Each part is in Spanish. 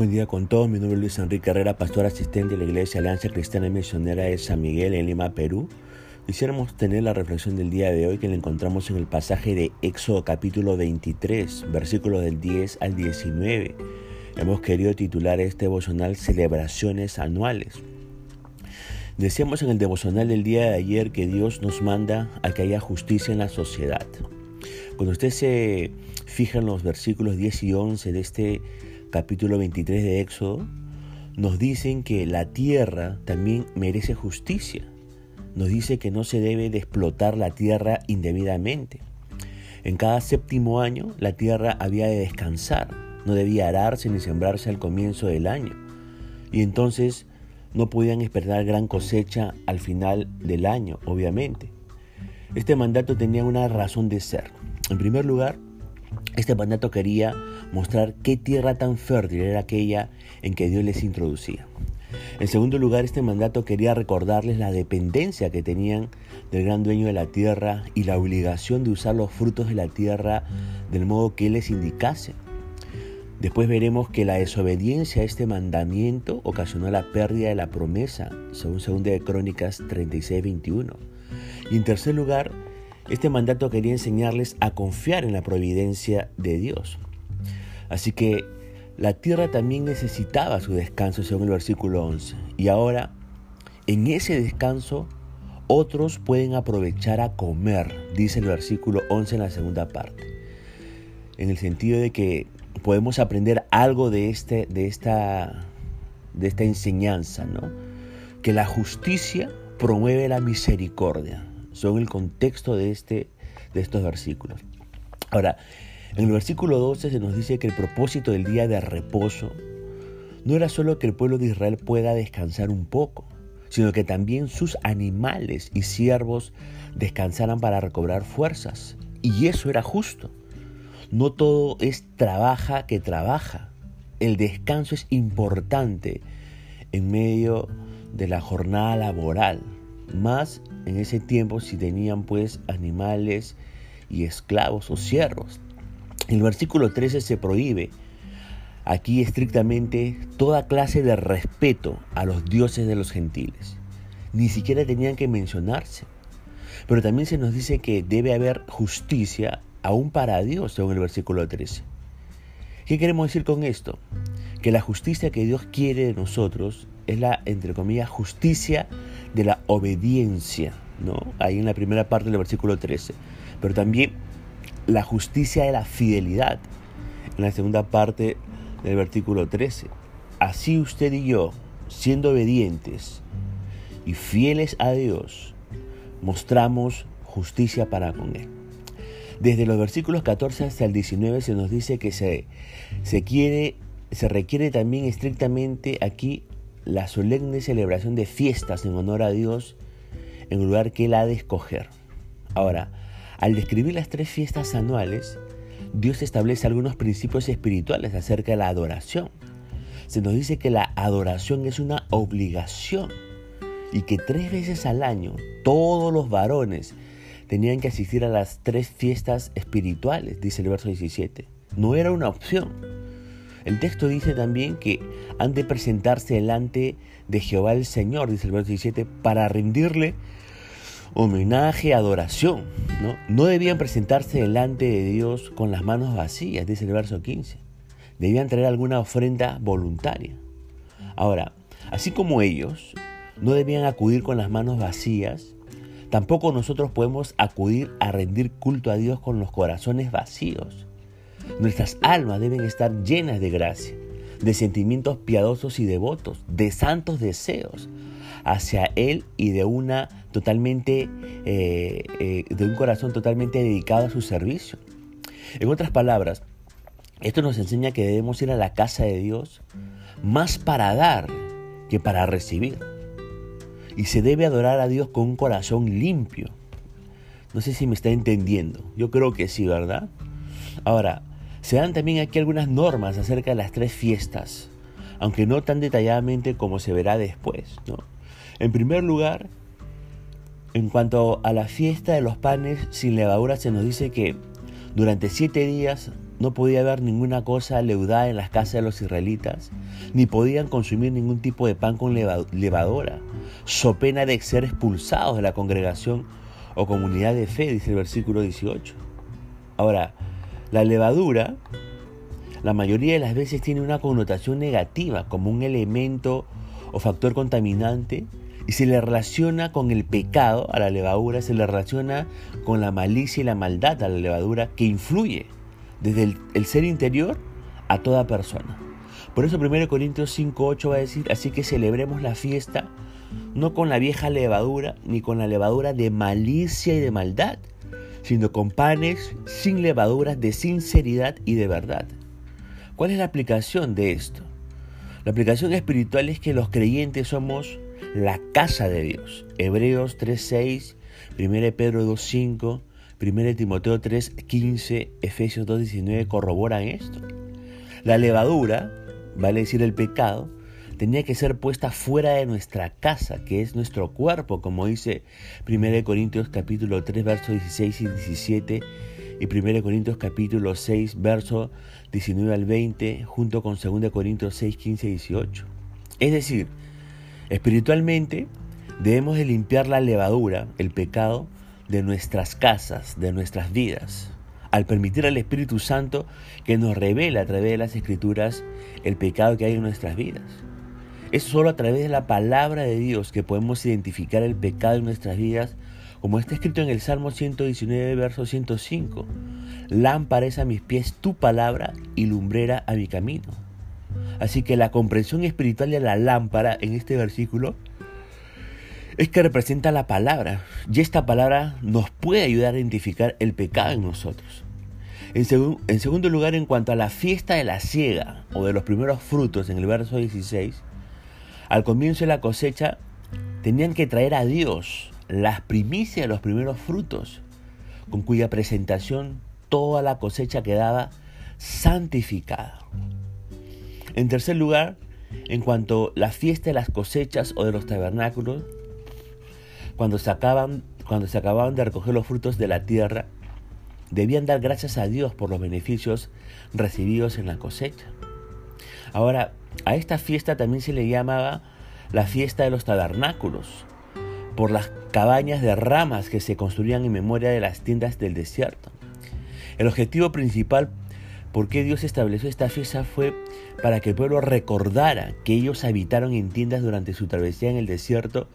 Buen día con todos, mi nombre es Luis Enrique Herrera, pastor asistente de la Iglesia Alianza Cristiana y Misionera de San Miguel en Lima, Perú. Quisiéramos tener la reflexión del día de hoy que la encontramos en el pasaje de Éxodo capítulo 23, versículos del 10 al 19. Hemos querido titular este devocional Celebraciones Anuales. Decíamos en el devocional del día de ayer que Dios nos manda a que haya justicia en la sociedad. Cuando usted se fija en los versículos 10 y 11 de este capítulo 23 de Éxodo, nos dicen que la tierra también merece justicia. Nos dice que no se debe de explotar la tierra indebidamente. En cada séptimo año la tierra había de descansar, no debía ararse ni sembrarse al comienzo del año. Y entonces no podían esperar gran cosecha al final del año, obviamente. Este mandato tenía una razón de ser. En primer lugar, este mandato quería mostrar qué tierra tan fértil era aquella en que Dios les introducía. En segundo lugar, este mandato quería recordarles la dependencia que tenían del gran dueño de la tierra y la obligación de usar los frutos de la tierra del modo que Él les indicase. Después veremos que la desobediencia a este mandamiento ocasionó la pérdida de la promesa, según 2 de Crónicas 36-21. Y en tercer lugar, este mandato quería enseñarles a confiar en la providencia de Dios. Así que la tierra también necesitaba su descanso, según el versículo 11. Y ahora, en ese descanso, otros pueden aprovechar a comer, dice el versículo 11 en la segunda parte. En el sentido de que podemos aprender algo de, este, de, esta, de esta enseñanza, ¿no? Que la justicia promueve la misericordia son el contexto de, este, de estos versículos. Ahora, en el versículo 12 se nos dice que el propósito del día de reposo no era solo que el pueblo de Israel pueda descansar un poco, sino que también sus animales y siervos descansaran para recobrar fuerzas. Y eso era justo. No todo es trabaja que trabaja. El descanso es importante en medio de la jornada laboral más en ese tiempo si tenían pues animales y esclavos o siervos. El versículo 13 se prohíbe aquí estrictamente toda clase de respeto a los dioses de los gentiles. Ni siquiera tenían que mencionarse. Pero también se nos dice que debe haber justicia aún para Dios, según el versículo 13. ¿Qué queremos decir con esto? Que la justicia que Dios quiere de nosotros es la, entre comillas, justicia de la obediencia, ¿no? Ahí en la primera parte del versículo 13. Pero también la justicia de la fidelidad, en la segunda parte del versículo 13. Así usted y yo, siendo obedientes y fieles a Dios, mostramos justicia para con Él. Desde los versículos 14 hasta el 19 se nos dice que se, se, quiere, se requiere también estrictamente aquí la solemne celebración de fiestas en honor a Dios en lugar que Él ha de escoger. Ahora, al describir las tres fiestas anuales, Dios establece algunos principios espirituales acerca de la adoración. Se nos dice que la adoración es una obligación y que tres veces al año todos los varones tenían que asistir a las tres fiestas espirituales, dice el verso 17. No era una opción. El texto dice también que han de presentarse delante de Jehová el Señor, dice el verso 17, para rendirle homenaje, adoración. ¿no? no debían presentarse delante de Dios con las manos vacías, dice el verso 15. Debían traer alguna ofrenda voluntaria. Ahora, así como ellos no debían acudir con las manos vacías, tampoco nosotros podemos acudir a rendir culto a Dios con los corazones vacíos. Nuestras almas deben estar llenas de gracia, de sentimientos piadosos y devotos, de santos deseos hacia Él y de una totalmente, eh, eh, de un corazón totalmente dedicado a su servicio. En otras palabras, esto nos enseña que debemos ir a la casa de Dios más para dar que para recibir. Y se debe adorar a Dios con un corazón limpio. No sé si me está entendiendo. Yo creo que sí, ¿verdad? Ahora, se dan también aquí algunas normas acerca de las tres fiestas, aunque no tan detalladamente como se verá después. En primer lugar, en cuanto a la fiesta de los panes sin levadura, se nos dice que durante siete días no podía haber ninguna cosa leudada en las casas de los israelitas, ni podían consumir ningún tipo de pan con levadura, so pena de ser expulsados de la congregación o comunidad de fe, dice el versículo 18. Ahora, la levadura, la mayoría de las veces tiene una connotación negativa como un elemento o factor contaminante y se le relaciona con el pecado a la levadura, se le relaciona con la malicia y la maldad a la levadura que influye desde el, ser interior a toda persona. Por eso 1 Corintios 5.8 va a decir, así que celebremos la fiesta no con la vieja levadura ni con la levadura de malicia y de maldad, sino con panes sin levaduras de sinceridad y de verdad. ¿Cuál es la aplicación de esto? La aplicación espiritual es que los creyentes somos la casa de Dios. Hebreos 3.6, 1 Pedro 2.5, 1 Timoteo 3.15, Efesios 2.19 corroboran esto. La levadura, vale decir el pecado, tenía que ser puesta fuera de nuestra casa, que es nuestro cuerpo, como dice 1 Corintios capítulo 3, versos 16 y 17, y 1 Corintios capítulo 6, verso 19 al 20, junto con 2 Corintios 6, 15 y 18. Es decir, Espiritualmente debemos de limpiar la levadura, el pecado, de nuestras casas, de nuestras vidas, al permitir al Espíritu Santo que nos revele a través de las Escrituras el pecado que hay en nuestras vidas. Es solo a través de la palabra de Dios que podemos identificar el pecado en nuestras vidas, como está escrito en el Salmo 119, verso 105. Lámpara es a mis pies tu palabra y lumbrera a mi camino. Así que la comprensión espiritual de la lámpara en este versículo es que representa la palabra. Y esta palabra nos puede ayudar a identificar el pecado en nosotros. En, en, segundo lugar, en cuanto a la fiesta de la siega o de los primeros frutos en el verso 16, al comienzo de la cosecha tenían que traer a Dios las primicias los primeros frutos, con cuya presentación toda la cosecha quedaba santificada. En tercer lugar, en cuanto a la fiesta de las cosechas o de los tabernáculos, cuando se, acaban, cuando se acababan de recoger los frutos de la tierra, debían dar gracias a Dios por los beneficios recibidos en la cosecha. Ahora, a esta fiesta también se le llamaba la fiesta de los tabernáculos, por las cabañas de ramas que se construían en memoria de las tiendas del desierto. El objetivo principal por qué Dios estableció esta fiesta fue para que el pueblo recordara que ellos habitaron en tiendas durante su travesía en el desierto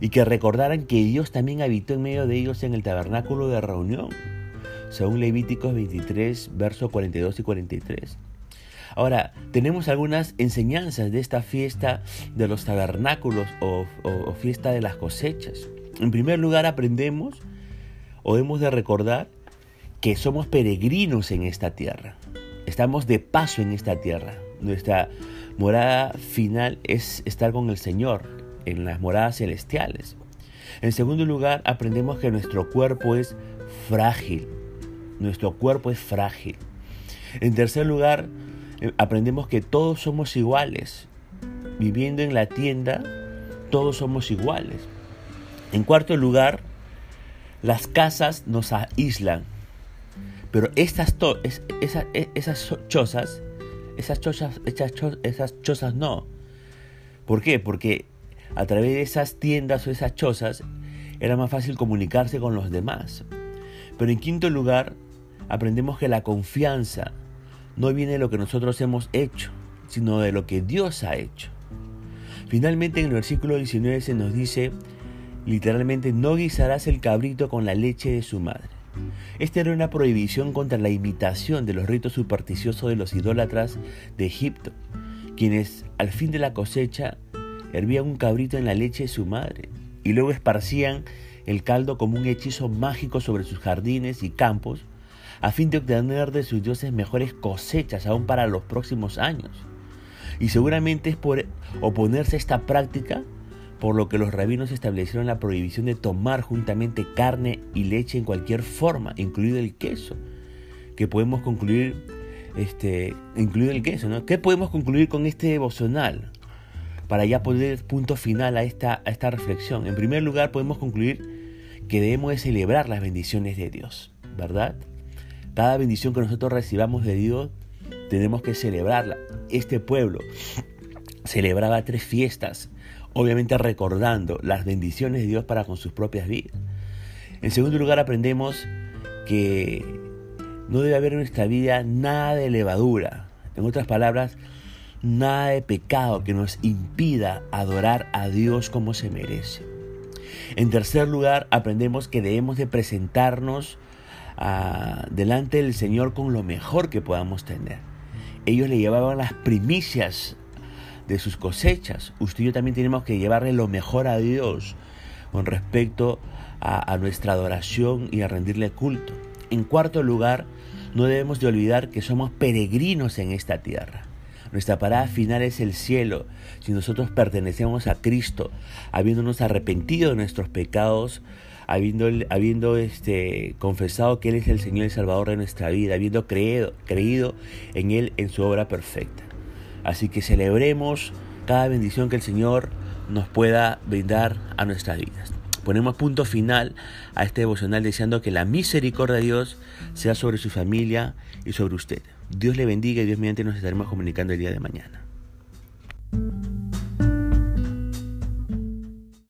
y que recordaran que Dios también habitó en medio de ellos en el tabernáculo de reunión, según Levíticos 23, versos 42 y 43. Ahora, tenemos algunas enseñanzas de esta fiesta de los tabernáculos o, fiesta de las cosechas. En primer lugar, aprendemos o hemos de recordar que somos peregrinos en esta tierra. Estamos de paso en esta tierra. Nuestra morada final es estar con el Señor en las moradas celestiales. En segundo lugar, aprendemos que nuestro cuerpo es frágil. Nuestro cuerpo es frágil. En tercer lugar, aprendemos que todos somos iguales. Viviendo en la tienda, todos somos iguales. En cuarto lugar, las casas nos aíslan. Pero estas e, esas chozas, esas chozas, esas chozas no. ¿Por qué? Porque a través de esas tiendas o esas chozas era más fácil comunicarse con los demás. Pero en quinto lugar, aprendemos que la confianza no viene de lo que nosotros hemos hecho, sino de lo que Dios ha hecho. Finalmente en el versículo 19 se nos dice, literalmente, no guisarás el cabrito con la leche de su madre. Esta era una prohibición contra la imitación de los ritos supersticiosos de los idólatras de Egipto, quienes al fin de la cosecha hervían un cabrito en la leche de su madre y luego esparcían el caldo como un hechizo mágico sobre sus jardines y campos a fin de obtener de sus dioses mejores cosechas aún para los próximos años. Y seguramente es por oponerse a esta práctica por lo que los rabinos establecieron la prohibición de tomar juntamente carne y leche en cualquier forma, incluido el queso. Que podemos concluir, este, incluido el queso, ¿no? ¿Qué podemos concluir con este devocional? Para ya poner punto final a esta, a esta reflexión. En primer lugar, podemos concluir que debemos de celebrar las bendiciones de Dios, ¿verdad? Cada bendición que nosotros recibamos de Dios, tenemos que celebrarla. Este pueblo celebraba tres fiestas, obviamente recordando las bendiciones de Dios para con sus propias vidas. En segundo lugar, aprendemos que no debe haber en nuestra vida nada de levadura. En otras palabras, nada de pecado que nos impida adorar a Dios como se merece. En tercer lugar, aprendemos que debemos de presentarnos delante del Señor con lo mejor que podamos tener. Ellos le llevaban las primicias de sus cosechas. Usted y yo también tenemos que llevarle lo mejor a Dios con respecto a, a nuestra adoración y a rendirle culto. En cuarto lugar, no debemos de olvidar que somos peregrinos en esta tierra. Nuestra parada final es el cielo. Si nosotros pertenecemos a Cristo, habiéndonos arrepentido de nuestros pecados, habiendo, habiendo este, confesado que Él es el Señor y Salvador de nuestra vida, habiendo creído, creído en Él en su obra perfecta. Así que celebremos cada bendición que el Señor nos pueda brindar a nuestras vidas. Ponemos punto final a este devocional deseando que la misericordia de Dios sea sobre su familia y sobre usted. Dios le bendiga y Dios mediante nos estaremos comunicando el día de mañana.